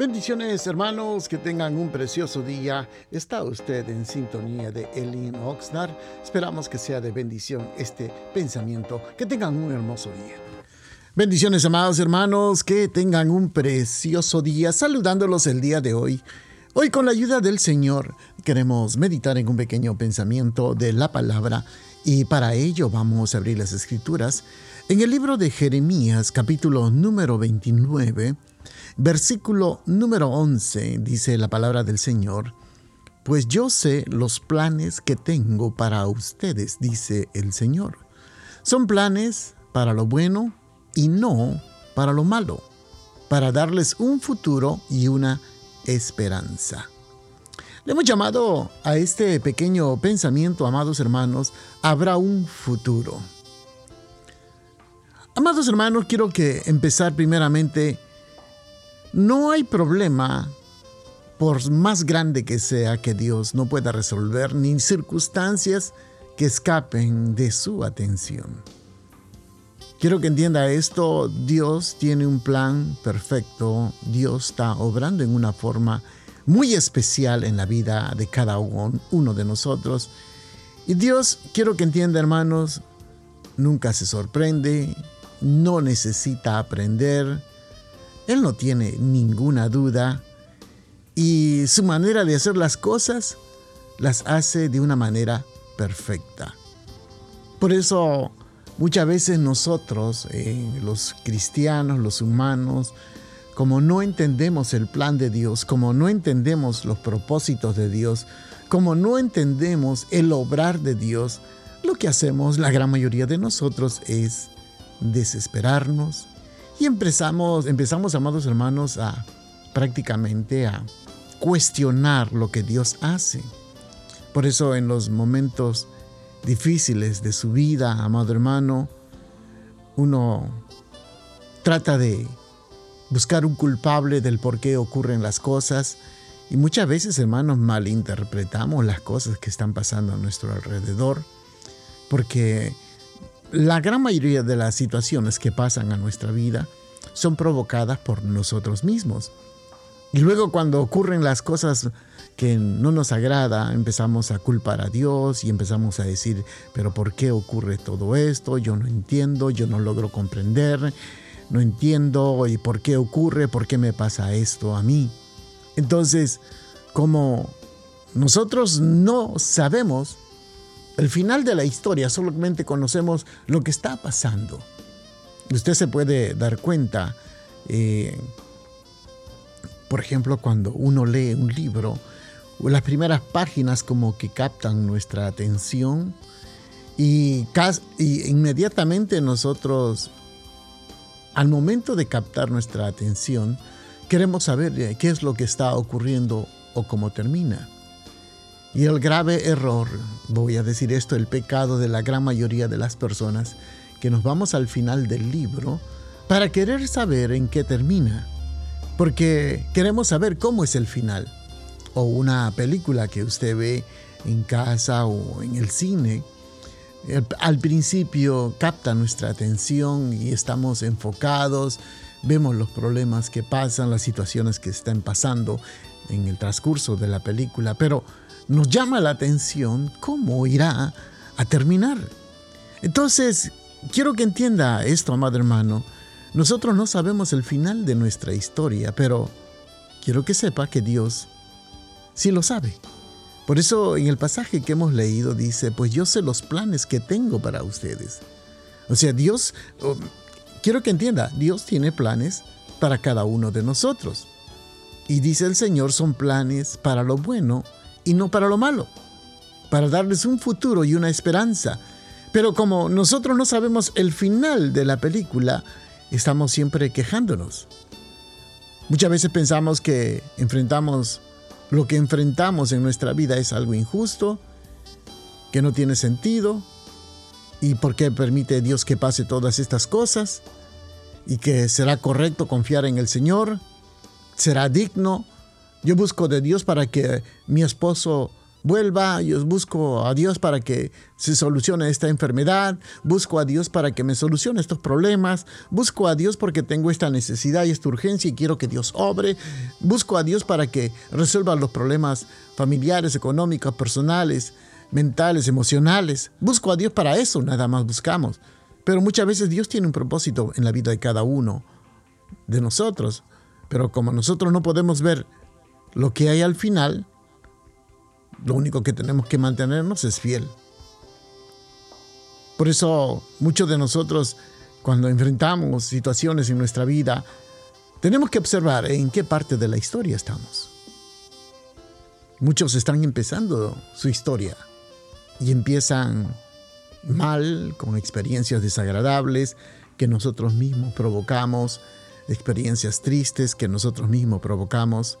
Bendiciones hermanos, que tengan un precioso día. Está usted en sintonía de Elin Oxnard. Esperamos que sea de bendición este pensamiento. Que tengan un hermoso día. Bendiciones amados hermanos, que tengan un precioso día. Saludándolos el día de hoy. Hoy con la ayuda del Señor queremos meditar en un pequeño pensamiento de la palabra y para ello vamos a abrir las escrituras en el libro de Jeremías capítulo número 29 Versículo número 11 dice la palabra del Señor, pues yo sé los planes que tengo para ustedes, dice el Señor. Son planes para lo bueno y no para lo malo, para darles un futuro y una esperanza. Le hemos llamado a este pequeño pensamiento, amados hermanos, habrá un futuro. Amados hermanos, quiero que empezar primeramente no hay problema, por más grande que sea, que Dios no pueda resolver, ni circunstancias que escapen de su atención. Quiero que entienda esto, Dios tiene un plan perfecto, Dios está obrando en una forma muy especial en la vida de cada uno de nosotros. Y Dios, quiero que entienda hermanos, nunca se sorprende, no necesita aprender, él no tiene ninguna duda y su manera de hacer las cosas las hace de una manera perfecta. Por eso muchas veces nosotros, eh, los cristianos, los humanos, como no entendemos el plan de Dios, como no entendemos los propósitos de Dios, como no entendemos el obrar de Dios, lo que hacemos la gran mayoría de nosotros es desesperarnos, y empezamos, empezamos, amados hermanos, a prácticamente a cuestionar lo que Dios hace. Por eso en los momentos difíciles de su vida, amado hermano, uno trata de buscar un culpable del por qué ocurren las cosas y muchas veces, hermanos, malinterpretamos las cosas que están pasando a nuestro alrededor porque la gran mayoría de las situaciones que pasan a nuestra vida son provocadas por nosotros mismos. Y luego cuando ocurren las cosas que no nos agrada, empezamos a culpar a Dios y empezamos a decir, pero ¿por qué ocurre todo esto? Yo no entiendo, yo no logro comprender, no entiendo y por qué ocurre, por qué me pasa esto a mí. Entonces, como nosotros no sabemos el final de la historia, solamente conocemos lo que está pasando. Usted se puede dar cuenta, eh, por ejemplo, cuando uno lee un libro, las primeras páginas como que captan nuestra atención y, y inmediatamente nosotros, al momento de captar nuestra atención, queremos saber eh, qué es lo que está ocurriendo o cómo termina. Y el grave error, voy a decir esto, el pecado de la gran mayoría de las personas, que nos vamos al final del libro para querer saber en qué termina. Porque queremos saber cómo es el final. O una película que usted ve en casa o en el cine. Al principio capta nuestra atención y estamos enfocados, vemos los problemas que pasan, las situaciones que están pasando en el transcurso de la película, pero nos llama la atención cómo irá a terminar. Entonces, quiero que entienda esto, amado hermano. Nosotros no sabemos el final de nuestra historia, pero quiero que sepa que Dios sí lo sabe. Por eso en el pasaje que hemos leído dice, pues yo sé los planes que tengo para ustedes. O sea, Dios, oh, quiero que entienda, Dios tiene planes para cada uno de nosotros. Y dice el Señor, son planes para lo bueno y no para lo malo, para darles un futuro y una esperanza. Pero como nosotros no sabemos el final de la película, estamos siempre quejándonos. Muchas veces pensamos que enfrentamos lo que enfrentamos en nuestra vida es algo injusto, que no tiene sentido, y por qué permite Dios que pase todas estas cosas, y que será correcto confiar en el Señor, será digno yo busco de Dios para que mi esposo vuelva, yo busco a Dios para que se solucione esta enfermedad, busco a Dios para que me solucione estos problemas, busco a Dios porque tengo esta necesidad y esta urgencia y quiero que Dios obre, busco a Dios para que resuelva los problemas familiares, económicos, personales, mentales, emocionales. Busco a Dios para eso, nada más buscamos. Pero muchas veces Dios tiene un propósito en la vida de cada uno de nosotros. Pero como nosotros no podemos ver lo que hay al final, lo único que tenemos que mantenernos es fiel. Por eso muchos de nosotros, cuando enfrentamos situaciones en nuestra vida, tenemos que observar en qué parte de la historia estamos. Muchos están empezando su historia y empiezan mal, con experiencias desagradables que nosotros mismos provocamos, experiencias tristes que nosotros mismos provocamos.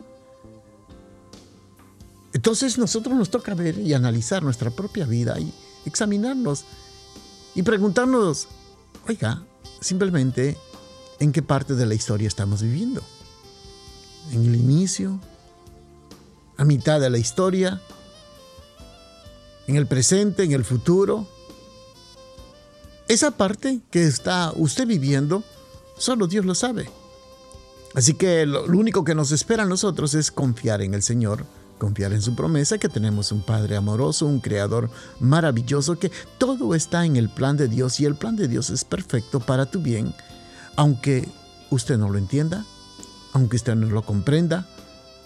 Entonces nosotros nos toca ver y analizar nuestra propia vida y examinarnos y preguntarnos, oiga, simplemente, ¿en qué parte de la historia estamos viviendo? ¿En el inicio? ¿A mitad de la historia? ¿En el presente? ¿En el futuro? Esa parte que está usted viviendo, solo Dios lo sabe. Así que lo, único que nos espera a nosotros es confiar en el Señor confiar en su promesa, que tenemos un Padre amoroso, un Creador maravilloso, que todo está en el plan de Dios y el plan de Dios es perfecto para tu bien, aunque usted no lo entienda, aunque usted no lo comprenda,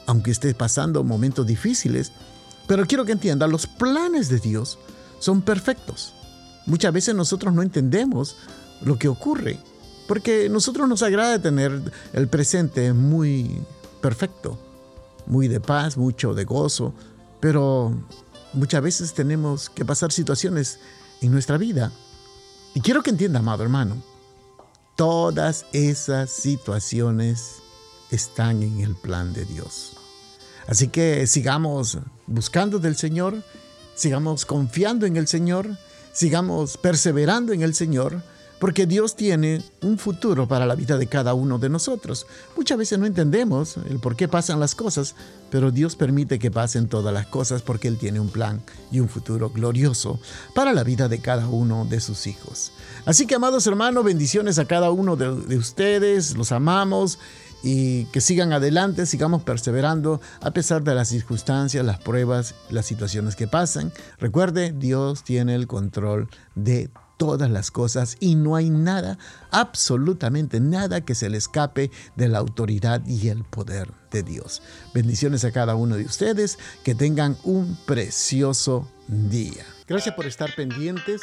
aunque esté pasando momentos difíciles. Pero quiero que entienda, los planes de Dios son perfectos. Muchas veces nosotros no entendemos lo que ocurre, porque nosotros nos agrada tener el presente muy perfecto muy de paz, mucho de gozo, pero muchas veces tenemos que pasar situaciones en nuestra vida. Y quiero que entienda, amado hermano, todas esas situaciones están en el plan de Dios. Así que sigamos buscando del Señor, sigamos confiando en el Señor, sigamos perseverando en el Señor, porque Dios tiene un futuro para la vida de cada uno de nosotros. Muchas veces no entendemos el por qué pasan las cosas, pero Dios permite que pasen todas las cosas porque Él tiene un plan y un futuro glorioso para la vida de cada uno de sus hijos. Así que, amados hermanos, bendiciones a cada uno de, de ustedes, los amamos y que sigan adelante, sigamos perseverando a pesar de las circunstancias, las pruebas, las situaciones que pasan. Recuerde, Dios tiene el control de todas las cosas y no hay nada, absolutamente nada que se le escape de la autoridad y el poder de Dios. Bendiciones a cada uno de ustedes, que tengan un precioso día. Gracias por estar pendientes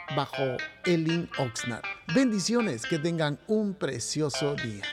bajo Elin Oxnard. Bendiciones, que tengan un precioso día.